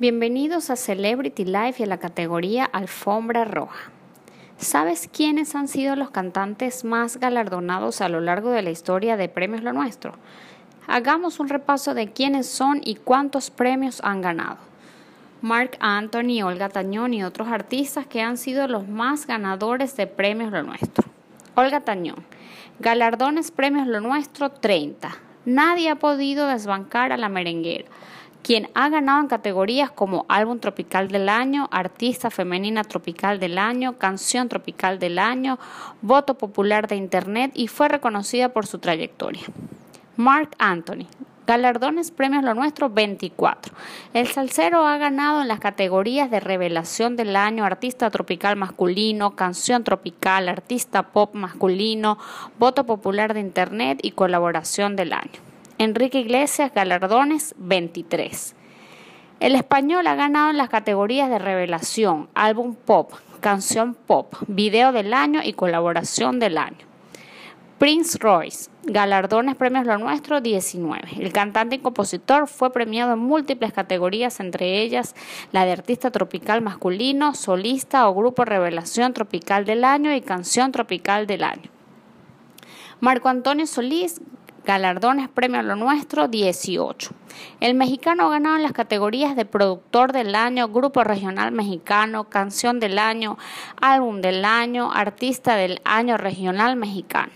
Bienvenidos a Celebrity Life y a la categoría Alfombra Roja. ¿Sabes quiénes han sido los cantantes más galardonados a lo largo de la historia de Premios Lo Nuestro? Hagamos un repaso de quiénes son y cuántos premios han ganado. Mark Anthony, Olga Tañón y otros artistas que han sido los más ganadores de Premios Lo Nuestro. Olga Tañón, galardones Premios Lo Nuestro 30. Nadie ha podido desbancar a la merenguera quien ha ganado en categorías como Álbum Tropical del Año, Artista Femenina Tropical del Año, Canción Tropical del Año, Voto Popular de Internet y fue reconocida por su trayectoria. Mark Anthony. Galardones Premios Lo Nuestro 24. El salsero ha ganado en las categorías de Revelación del Año, Artista Tropical Masculino, Canción Tropical, Artista Pop Masculino, Voto Popular de Internet y Colaboración del Año. Enrique Iglesias, galardones 23. El español ha ganado en las categorías de revelación, álbum pop, canción pop, video del año y colaboración del año. Prince Royce, galardones premios Lo Nuestro 19. El cantante y compositor fue premiado en múltiples categorías, entre ellas la de artista tropical masculino, solista o grupo revelación tropical del año y canción tropical del año. Marco Antonio Solís, Galardones Premio Lo Nuestro 18. El mexicano ha ganado en las categorías de Productor del Año, Grupo Regional Mexicano, Canción del Año, Álbum del Año, Artista del Año Regional Mexicano.